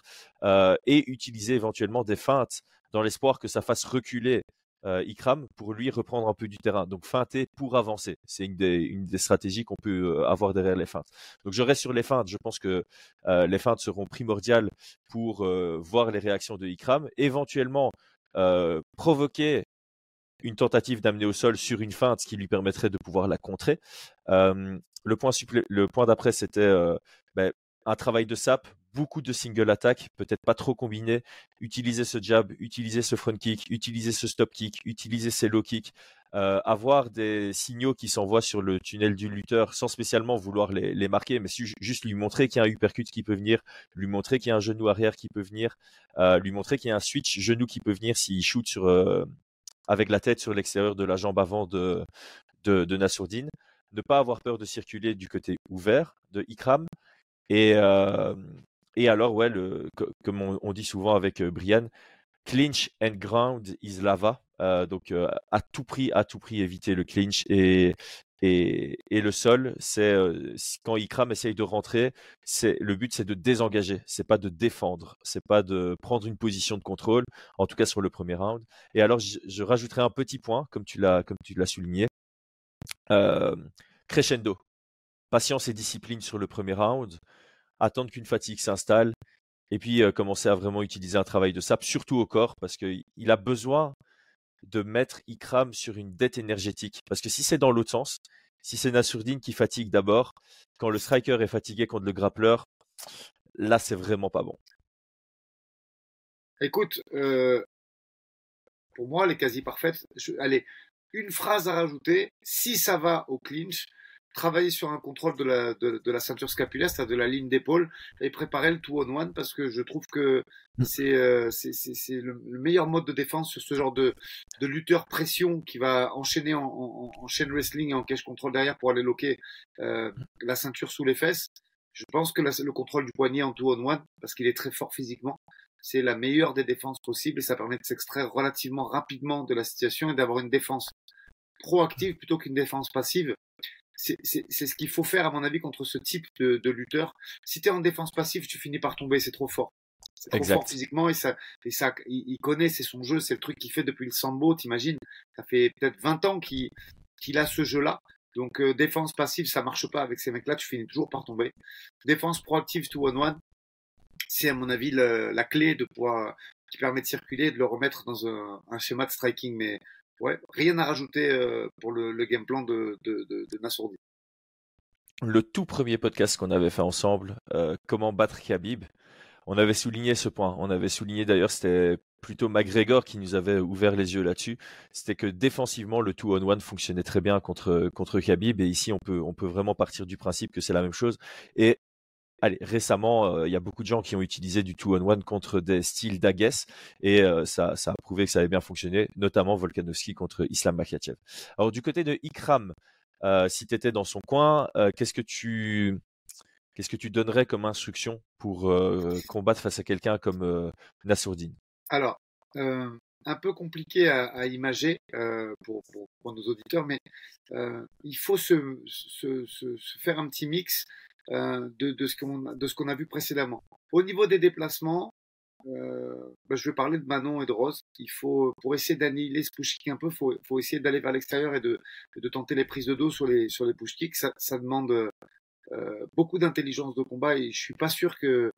A: et utiliser éventuellement des feintes dans l'espoir que ça fasse reculer euh, Ikram pour lui reprendre un peu du terrain. Donc feinter pour avancer. C'est une des, stratégies qu'on peut euh, avoir derrière les feintes. Donc je reste sur les feintes. Je pense que euh, les feintes seront primordiales pour voir les réactions de Ikram. Éventuellement provoquer une tentative d'amener au sol sur une feinte, qui lui permettrait de pouvoir la contrer. le point, le point d'après, c'était ben, un travail de sap, beaucoup de single attack, peut-être pas trop combiné. Utiliser ce jab, utiliser ce front kick, utiliser ce stop kick, utiliser ces low kicks. Euh, avoir des signaux qui s'envoient sur le tunnel du lutteur sans spécialement vouloir les, marquer, mais juste lui montrer qu'il y a un uppercut qui peut venir, lui montrer qu'il y a un genou arrière qui peut venir, euh, lui montrer qu'il y a un switch genou qui peut venir s'il shoot sur, euh, avec la tête sur l'extérieur de la jambe avant de, de, de Nassourdine. Ne pas avoir peur de circuler du côté ouvert de Ikram. Et, et alors, ouais, comme on, dit souvent avec Brian, clinch and ground is lava. donc, à tout prix, à tout prix, éviter le clinch et Et, le sol, c'est quand Ikram essaye de rentrer, c'est le but, c'est de désengager, c'est pas de défendre, c'est pas de prendre une position de contrôle, en tout cas sur le premier round. Et alors, je, je rajouterai un petit point, comme tu l'as comme tu l'as souligné, crescendo, patience et discipline sur le premier round, attendre qu'une fatigue s'installe, et puis commencer à vraiment utiliser un travail de sap, surtout au corps, parce qu'il a besoin de mettre Ikram sur une dette énergétique. Parce que si c'est dans l'autre sens, si c'est Nassourdine qui fatigue d'abord, quand le striker est fatigué contre le grappleur, là c'est vraiment pas bon.
B: Écoute, euh, pour moi, elle est quasi parfaite. allez, une phrase à rajouter. Si ça va au clinch, travailler sur un contrôle de la, de, la ceinture scapulaire, c'est-à-dire de la ligne d'épaule, et préparer le two on one parce que je trouve que mm. c'est euh, le, meilleur mode de défense sur ce genre de, de lutteur pression qui va enchaîner en, en, en chain wrestling et en cache contrôle derrière pour aller loquer euh, la ceinture sous les fesses. Je pense que le contrôle du poignet en two on one, parce qu'il est très fort physiquement, c'est la meilleure des défenses possibles et ça permet de s'extraire relativement rapidement de la situation et d'avoir une défense proactive plutôt qu'une défense passive c'est ce qu'il faut faire, à mon avis, contre ce type de, de lutteur. Si tu es en défense passive, tu finis par tomber, c'est trop fort. C'est trop fort physiquement et ça, et ça, il, connaît, c'est son jeu, c'est le truc qu'il fait depuis le sambo, t'imagines. Ça fait peut-être 20 ans qu'il a ce jeu-là. Donc euh, défense passive, ça marche pas avec ces mecs-là, tu finis toujours par tomber. Défense proactive to one one, c'est à mon avis la clé de pouvoir qui permet de circuler et de le remettre dans un, un schéma de striking. Mais ouais, rien à rajouter euh, pour le, game plan de, de,
A: Le tout premier podcast qu'on avait fait ensemble, euh, comment battre Khabib, on avait souligné ce point. On avait souligné d'ailleurs, c'était plutôt McGregor qui nous avait ouvert les yeux là-dessus. C'était que défensivement, le two on one fonctionnait très bien contre contre Khabib et ici on peut on peut vraiment partir du principe que c'est la même chose. Et allez, récemment, euh, il y a beaucoup de gens qui ont utilisé du two-on-one contre des styles d'Agues et euh, ça, a prouvé que ça avait bien fonctionné, notamment Volkanovski contre Islam Makhachev. Alors du côté de Ikram, euh, si tu étais dans son coin, qu'est-ce que tu qu'est-ce que tu donnerais comme instruction pour combattre face à quelqu'un comme Nassourdine?
B: Alors, un peu compliqué à, imager pour, nos auditeurs, mais il faut se, faire un petit mix de, de, ce qu'on de ce qu'on a vu précédemment. Au niveau des déplacements, euh, bah, je vais parler de Manon et de Rose. Il faut, pour essayer d'annihiler ce push kick un peu, faut, faut essayer d'aller vers l'extérieur et de, de tenter les prises de dos sur les, sur les push kicks. Ça, ça demande euh, beaucoup d'intelligence de combat et je suis pas sûr que,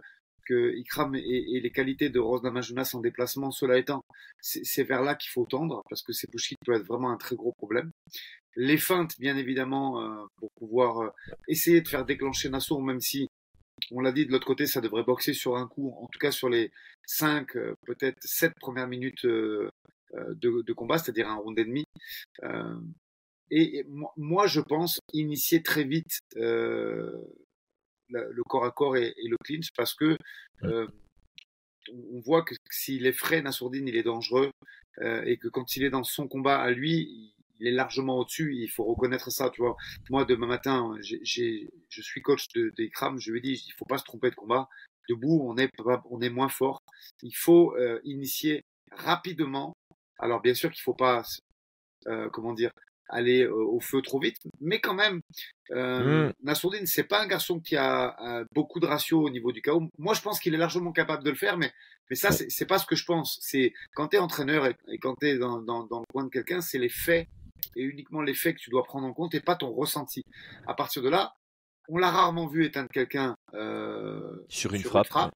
B: que Ikram et, les qualités de Rose Namajunas en déplacement, cela étant, c'est vers là qu'il faut tendre parce que ces push kicks peuvent être vraiment un très gros problème les feintes, bien évidemment, euh, pour pouvoir euh, essayer de faire déclencher Nassau, même si, on l'a dit, de l'autre côté, ça devrait boxer sur un coup, en tout cas sur les 5, euh, peut-être 7 premières minutes de, de, combat, c'est-à-dire un round et demi. et moi, je pense initier très vite le corps à corps et, le clinch parce que on voit que s'il est frais, Nassourdine, il est dangereux et que quand il est dans son combat à lui, il est largement au-dessus. Il faut reconnaître ça, tu vois. Moi, demain matin, j'ai, je suis coach de, des je lui dis, il faut pas se tromper de combat. Debout, on est, on est moins fort. Il faut euh, initier rapidement. Alors, bien sûr qu'il faut pas, euh, comment dire, aller euh, au feu trop vite, mais quand même, euh, mmh. Nassourdine, c'est pas un garçon qui a, beaucoup de ratio au niveau du chaos. Moi, je pense qu'il est largement capable de le faire, mais mais ça, c'est pas ce que je pense. C'est quand tu es entraîneur et, quand tu es dans, dans, dans, le coin de quelqu'un, c'est les faits et uniquement l'effet que tu dois prendre en compte et pas ton ressenti. À partir de là, on l'a rarement vu éteindre quelqu'un euh,
A: sur, une, frappe.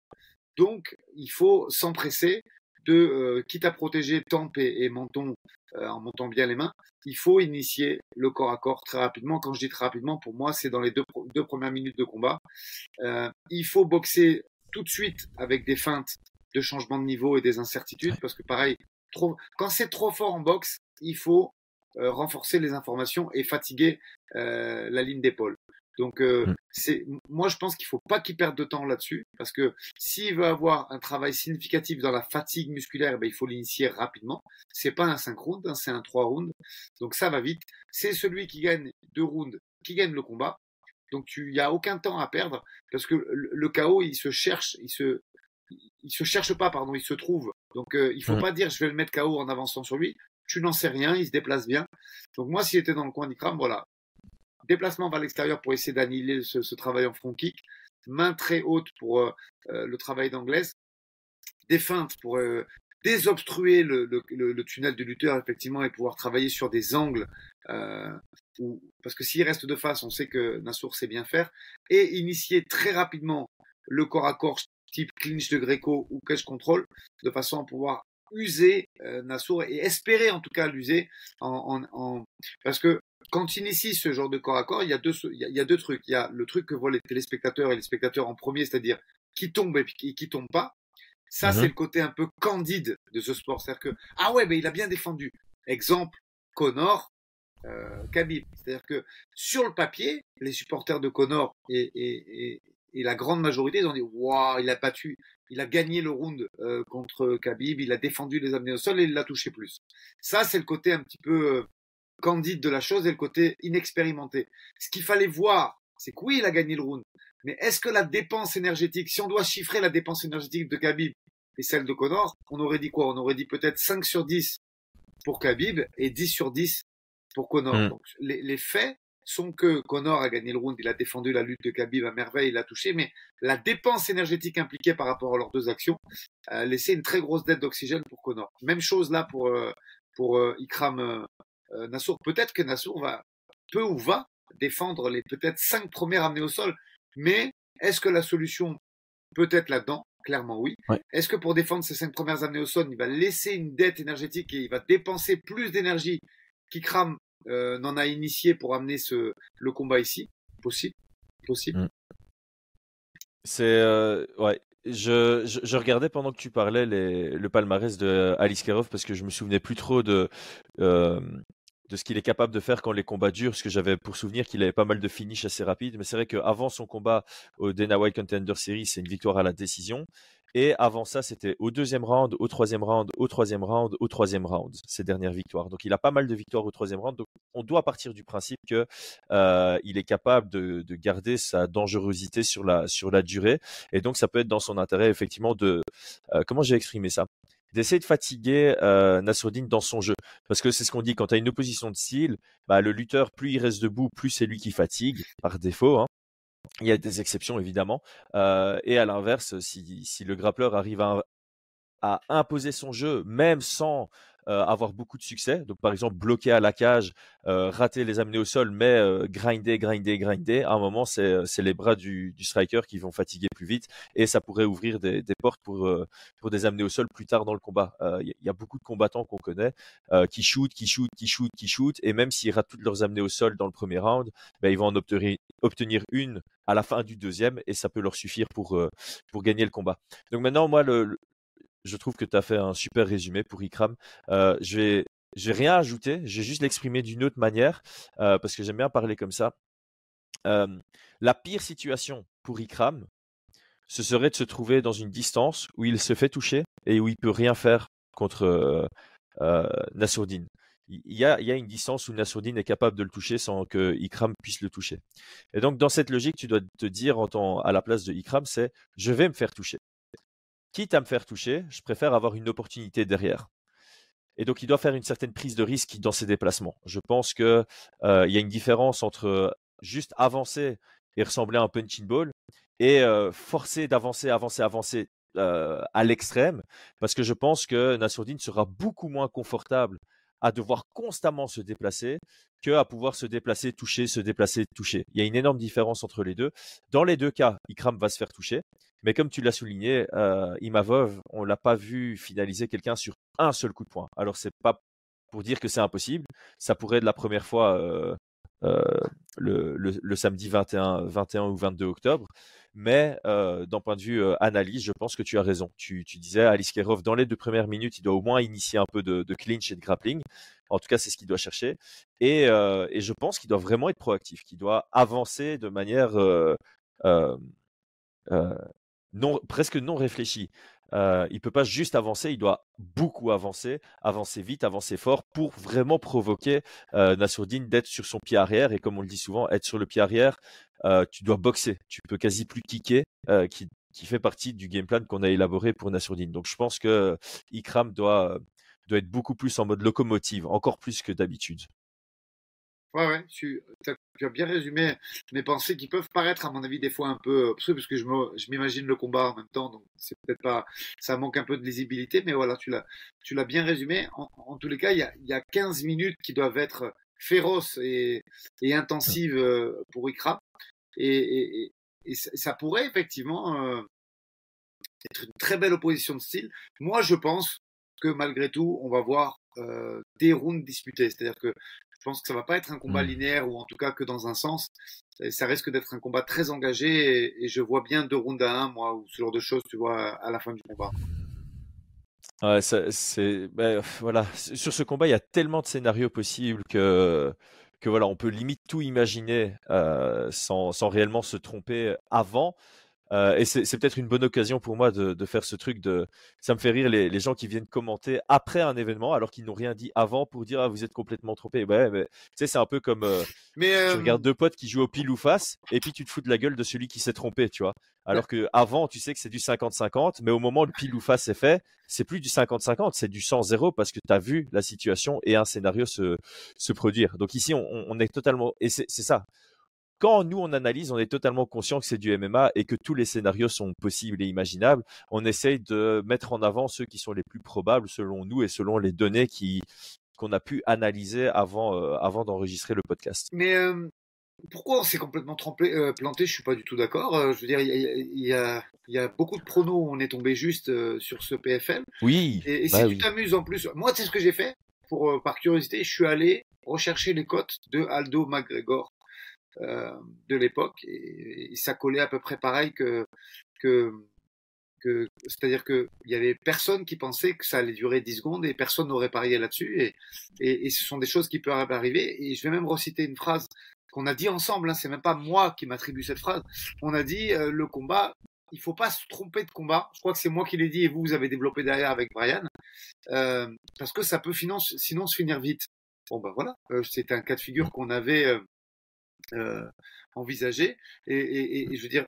B: Donc, il faut s'empresser de, euh, quitte à protéger tempe et, menton euh, en montant bien les mains, il faut initier le corps à corps très rapidement. Quand je dis très rapidement, pour moi, c'est dans les deux, deux, premières minutes de combat. il faut boxer tout de suite avec des feintes de changement de niveau et des incertitudes, parce que pareil, trop, quand c'est trop fort en boxe, il faut euh, renforcer les informations et fatiguer euh, la ligne d'épaule. Donc, euh, mm. c'est, moi, je pense qu'il faut pas qu'il perde de temps là-dessus, parce que s'il veut avoir un travail significatif dans la fatigue musculaire, ben, il faut l'initier rapidement. C'est pas un 5 rounds, hein, c'est un 3 rounds. Donc, ça va vite. C'est celui qui gagne deux rounds qui gagne le combat. Donc, tu, y a aucun temps à perdre, parce que le, le chaos, il se cherche, il se, il se cherche pas, pardon, il se trouve. Donc, euh, il faut mm. pas dire je vais le mettre KO en avançant sur lui tu n'en sais rien, il se déplace bien. Donc moi, s'il était dans le coin d'Ikram, voilà, déplacement vers l'extérieur pour essayer d'annihiler ce, travail en front kick, main très haute pour euh, le travail d'anglaise, des feintes pour désobstruer le, tunnel de lutteur effectivement et pouvoir travailler sur des angles parce que s'il reste de face, on sait que Nassour sait bien faire. Et initier très rapidement le corps à corps type clinch de Greco ou catch control de façon à pouvoir user euh, Nassour et espérer en tout cas l'user en, parce que quand tu inities ce genre de corps à corps, il y a deux il y a, deux trucs. Il y a le truc que voient les téléspectateurs et les spectateurs en premier, c'est-à-dire qui tombe et qui, qui tombe pas. Ça, c'est mhm. le côté un peu candide de ce sport. C'est-à-dire que, ah ouais, mais il a bien défendu. Exemple, Connor, euh, Khabib. C'est-à-dire que sur le papier, les supporters de Connor et, et, et la grande majorité, ils ont dit waouh, il a battu, il a gagné le round euh, contre Khabib, il a défendu les amener au sol et il l'a touché plus. Ça, c'est le côté un petit peu euh, candide de la chose et le côté inexpérimenté. Ce qu'il fallait voir, c'est que oui, il a gagné le round, mais est-ce que la dépense énergétique, si on doit chiffrer la dépense énergétique de Khabib et celle de Connor, on aurait dit quoi? On aurait dit peut-être 5 sur 10 pour Khabib et 10 sur 10 pour Connor. Hmm. Donc, les, les faits sont que Connor a gagné le round, il a défendu la lutte de Khabib à merveille, il l'a touché, mais la dépense énergétique impliquée par rapport à leurs deux actions a laissé une très grosse dette d'oxygène pour Connor. Même chose là pour, euh, pour euh, Ikram euh, Nassour. Peut-être que Nassour va, peut ou va défendre les peut-être cinq premières amenées au sol, mais est-ce que la solution peut être là-dedans? Clairement oui. Est-ce que pour défendre ces cinq premières amenées au sol, il va laisser une dette énergétique et il va dépenser plus d'énergie qu'Ikram euh, n'en a initié pour amener ce, le combat ici Possible Possible mm.
A: C'est. Euh, ouais. Je, je, regardais pendant que tu parlais les, le palmarès de Alice parce que je me souvenais plus trop de, euh, de ce qu'il est capable de faire quand les combats durent, parce que j'avais pour souvenir qu'il avait pas mal de finish assez rapides, mais c'est vrai qu'avant son combat au Dana White Contender Series, c'est une victoire à la décision. Et avant ça, c'était au deuxième round, au troisième round, au troisième round, au troisième round, ces dernières victoires. Donc il a pas mal de victoires au troisième round. Donc on doit partir du principe que euh, est capable de, garder sa dangerosité sur la sur la durée. Et donc ça peut être dans son intérêt effectivement de euh, comment j'ai exprimé ça? D'essayer de fatiguer euh, dans son jeu. Parce que c'est ce qu'on dit, quand tu as une opposition de style, bah, le lutteur, plus il reste debout, plus c'est lui qui fatigue, par défaut. Hein. Il y a des exceptions évidemment. Et à l'inverse, si, le grappleur arrive à, imposer son jeu, même sans euh, avoir beaucoup de succès. Donc, par exemple, bloquer à la cage, euh, rater les amener au sol, mais euh, grinder, grinder, grinder. À un moment, c'est les bras du, du, striker qui vont fatiguer plus vite et ça pourrait ouvrir des, des portes pour, pour des amener au sol plus tard dans le combat. Il y, a beaucoup de combattants qu'on connaît qui shootent, qui shootent, qui shootent, qui shootent. Et même s'ils ratent toutes leurs amener au sol dans le premier round, ben, ils vont en obtenir, obtenir une à la fin du deuxième et ça peut leur suffire pour, pour gagner le combat. Donc maintenant, moi, le, je trouve que tu as fait un super résumé pour Ikram. Euh, je vais j'ai rien ajouté, j'ai juste l'exprimer d'une autre manière euh, parce que j'aime bien parler comme ça. Euh, la pire situation pour Ikram, ce serait de se trouver dans une distance où il se fait toucher et où il peut rien faire contre euh, Nassourdine. Il y, a, une distance où Nassourdine est capable de le toucher sans que Ikram puisse le toucher. Et donc dans cette logique, tu dois te dire à la place de Ikram, c'est je vais me faire toucher quitte à me faire toucher, je préfère avoir une opportunité derrière. Et donc, il doit faire une certaine prise de risque dans ses déplacements. Je pense qu'il y a une différence entre juste avancer et ressembler à un punching ball et forcer d'avancer, avancer, avancer à l'extrême, parce que je pense que Nassourdine sera beaucoup moins confortable à devoir constamment se déplacer que à pouvoir se déplacer, toucher, se déplacer, toucher. Il y a une énorme différence entre les deux. Dans les deux cas, Ikram va se faire toucher. Mais comme tu l'as souligné, euh, Imavov, on l'a pas vu finaliser quelqu'un sur un seul coup de poing. Alors c'est pas pour dire que c'est impossible. Ça pourrait être la première fois euh, euh, le, samedi 21, 21 ou 22 octobre. Mais d'un point de vue analyse, je pense que tu as raison. Tu, disais, Alice Kerov, dans les deux premières minutes, il doit au moins initier un peu de, clinch et de grappling. En tout cas, c'est ce qu'il doit chercher. Et, je pense qu'il doit vraiment être proactif, qu'il doit avancer de manière presque non réfléchi. Euh, il peut pas juste avancer, il doit beaucoup avancer, avancer vite, avancer fort pour vraiment provoquer euh, d'être sur son pied arrière. Et comme on le dit souvent, être sur le pied arrière, euh, tu dois boxer. Tu peux quasi plus kicker, euh, qui, fait partie du game plan qu'on a élaboré pour Nassourdine. Donc je pense que Ikram doit être beaucoup plus en mode locomotive, encore plus que d'habitude.
B: Ouais, tu, as bien résumé mes pensées qui peuvent paraître, à mon avis, des fois un peu parce que je m'imagine le combat en même temps, donc c'est peut-être pas, ça manque un peu de lisibilité, mais voilà, tu l'as, tu l'as bien résumé. En, tous les cas, il y, a, il y a 15 minutes qui doivent être féroces et, et intensives euh, pour Ikra. Et, et, ça pourrait effectivement euh, être une très belle opposition de style. Moi, je pense que malgré tout, on va voir euh, des rounds disputés. C'est-à-dire que je pense que ça va pas être un combat mmh. linéaire ou en tout cas que dans un sens. Ça risque d'être un combat très engagé et, je vois bien deux rounds à un, moi, ou ce genre de choses, tu vois, à la fin du combat.
A: Ouais, c'est ben, voilà. Sur ce combat, il y a tellement de scénarios possibles que que voilà, on peut limite tout imaginer euh, sans, sans réellement se tromper avant. Euh, et c'est peut-être une bonne occasion pour moi de, de, faire ce truc de. Ça me fait rire les, les gens qui viennent commenter après un événement alors qu'ils n'ont rien dit avant pour dire ah vous êtes complètement trompé. Ouais, mais tu sais c'est un peu comme euh, mais tu euh, regardes deux potes qui jouent au pile ou face et puis tu te fous de la gueule de celui qui s'est trompé, tu vois. Alors que avant tu sais que c'est du 50-50, mais au moment où le pile ou face est fait, c'est plus du 50-50, c'est du 100-0 parce que tu as vu la situation et un scénario se, se produire. Donc ici on, on est totalement et c'est ça quand nous on analyse, on est totalement conscient que c'est du MMA et que tous les scénarios sont possibles et imaginables. On essaye de mettre en avant ceux qui sont les plus probables selon nous et selon les données qui qu'on a pu analyser avant euh, avant d'enregistrer le podcast.
B: Mais euh, pourquoi on s'est complètement trempé, euh, planté? Je suis pas du tout d'accord. je veux dire, il y, a, y a beaucoup de pronos où on est tombé juste sur ce PFL.
A: Oui.
B: Et, si bah tu t'amuses en plus, moi, tu sais ce que j'ai fait pour par curiosité, je suis allé rechercher les cotes de Aldo McGregor euh, de l'époque et, ça collait à peu près pareil que que, que c'est-à-dire que il y avait personne qui pensait que ça allait durer 10 secondes et personne n'aurait parié là-dessus et, et, ce sont des choses qui peuvent arriver et je vais même reciter une phrase qu'on a dit ensemble, hein, c'est même pas moi qui m'attribue cette phrase. On a dit euh, le combat, il faut pas se tromper de combat. Je crois que c'est moi qui l'ai dit et vous, vous avez développé derrière avec Brian, euh, parce que ça peut sinon se finir vite. Bon ben voilà, euh, c'était un cas de figure qu'on avait euh, envisagé. Et, je veux dire,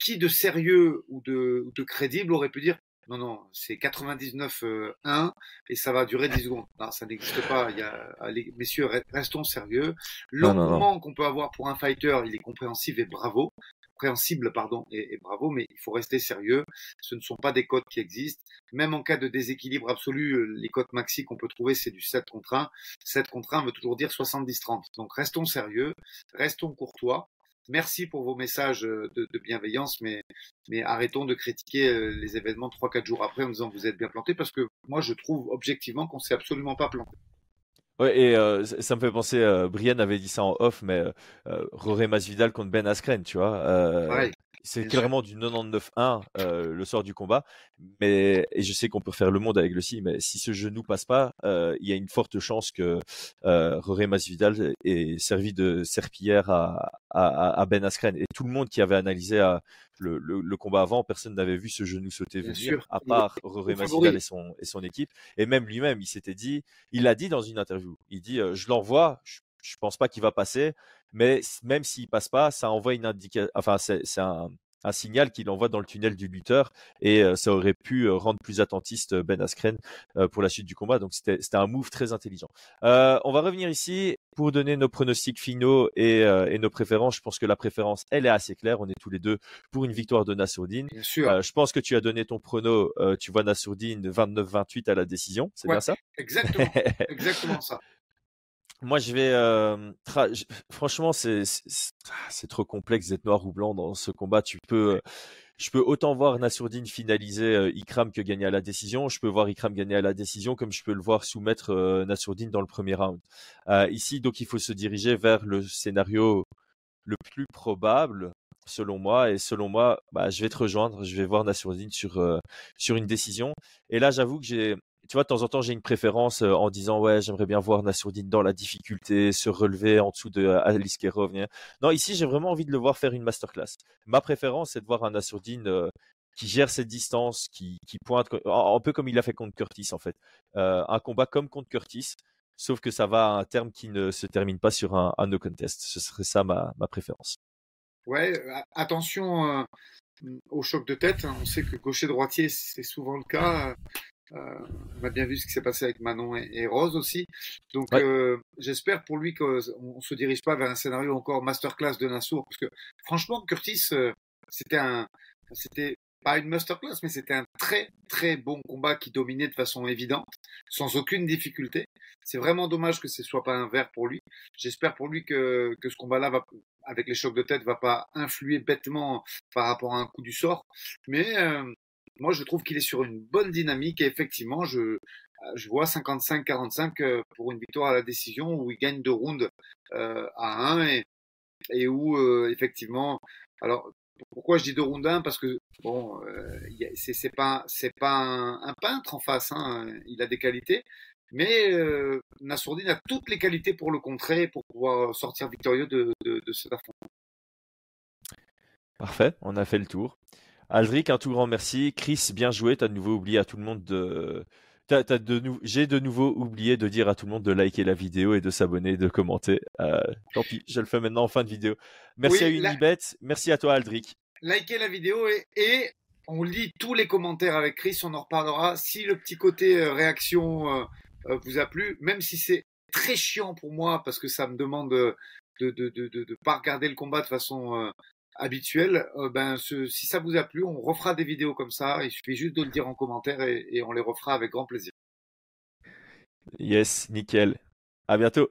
B: qui de sérieux ou de, de crédible aurait pu dire non, non, c'est 99 1 et ça va durer 10 secondes. Non, ça n'existe pas. Il y a, messieurs, restons sérieux. L'engouement qu'on peut avoir pour un fighter, il est compréhensible et bravo compréhensible, pardon, et, bravo, mais il faut rester sérieux. Ce ne sont pas des codes qui existent. Même en cas de déséquilibre absolu, euh, les codes maxi qu'on peut trouver, c'est du 7 contre 1. 7 contre 1 veut toujours dire 70-30. Donc restons sérieux, restons courtois. Merci pour vos messages euh, de, bienveillance, mais, mais arrêtons de critiquer euh, les événements 3-4 jours après en disant vous êtes bien planté, parce que moi je trouve objectivement qu'on s'est absolument pas planté.
A: Ouais, et euh, ça me fait penser, euh, avait dit ça en off, mais euh, euh Roré Masvidal contre Ben Askren, tu vois. Euh, c'est clairement du 99-1 euh, le sort du combat, mais et je sais qu'on peut faire le monde avec le si, mais si ce genou passe pas, il y a une forte chance que euh, Roré Masvidal ait servi de serpillière à, à, à, Ben Askren. Et tout le monde qui avait analysé le, le, le, combat avant, personne n'avait vu ce genou sauter venir, à part Roré Masvidal et son, et son équipe. Et même lui-même, il s'était dit, il l'a dit dans une interview, il dit, euh, je l'envoie, je, je pense pas qu'il va passer, mais même s'il passe pas, ça envoie une indication, enfin, c'est un, un signal qu'il envoie dans le tunnel du lutteur et euh, ça aurait pu euh, rendre plus attentiste euh, Ben Askren pour la suite du combat. Donc c'était un move très intelligent. on va revenir ici pour donner nos pronostics finaux et, et, nos préférences. Je pense que la préférence, elle est assez claire. On est tous les deux pour une victoire de Nassourdine.
B: Bien sûr.
A: je pense que tu as donné ton prono. tu vois Nassourdine 29-28 à la décision. C'est bien ça?
B: Exactement. exactement ça.
A: Moi, je vais. Euh, franchement, c'est c'est trop complexe d'être noir ou blanc dans ce combat. Tu peux. Je peux autant voir Nassourdine finaliser euh, Ikram que gagner à la décision. Je peux voir Ikram gagner à la décision comme je peux le voir soumettre euh, Nassourdine dans le premier round. Euh, ici, donc, il faut se diriger vers le scénario le plus probable, selon moi. Et selon moi, bah, je vais te rejoindre. Je vais voir Nassourdine sur euh, sur une décision. Et là, j'avoue que j'ai tu vois, de temps en temps, j'ai une préférence euh, en disant ouais, j'aimerais bien voir Nassourdine dans la difficulté, se relever en dessous de euh, Alice Kerov. Non, ici, j'ai vraiment envie de le voir faire une masterclass. Ma préférence, c'est de voir un Nassourdine euh, qui gère cette distance, qui, qui pointe, un peu comme il a fait contre Curtis en fait. un combat comme contre Curtis, sauf que ça va à un terme qui ne se termine pas sur un, no contest. Ce serait ça ma, ma préférence.
B: Ouais, attention au choc de tête. Hein. On sait que gaucher-droitier, c'est souvent le cas on a bien vu ce qui s'est passé avec Manon et, Rose aussi. Donc j'espère pour lui qu'on ne se dirige pas vers un scénario encore masterclass de Nassour, parce que franchement, Curtis, c'était un, c'était pas une masterclass, mais c'était un très très bon combat qui dominait de façon évidente, sans aucune difficulté. C'est vraiment dommage que ce soit pas un verre pour lui. J'espère pour lui que, que ce combat-là va, avec les chocs de tête, va pas influer bêtement par rapport à un coup du sort. Mais euh, moi, je trouve qu'il est sur une bonne dynamique et effectivement, je, je vois 55-45 euh, pour une victoire à la décision où il gagne deux rounds euh, à 1 et, où effectivement, alors pourquoi je dis de Rondin Parce que bon, euh, c'est pas c'est pas un, peintre en face. Hein, il a des qualités, mais euh, Nassourdine a toutes les qualités pour le contrer, pour pouvoir sortir victorieux de, de, cet affrontement.
A: Parfait, on a fait le tour. Aldric, un tout grand merci. Chris, bien joué. Tu as de nouveau oublié à tout le monde de. J'ai de nouveau oublié de dire à tout le monde de liker la vidéo et de s'abonner, de commenter. Euh, tant pis, je le fais maintenant en fin de vidéo. Merci à Unibet, merci à toi Aldric.
B: Likez la vidéo et, on lit tous les commentaires avec Chris, on en reparlera. Si le petit côté euh, réaction euh, vous a plu, même si c'est très chiant pour moi parce que ça me demande de de, de, de, pas regarder le combat de façon habituel, euh, ben, si ça vous a plu, on refera des vidéos comme ça. Il suffit juste de le dire en commentaire et, on les refera avec grand plaisir.
A: Yes, nickel. À bientôt.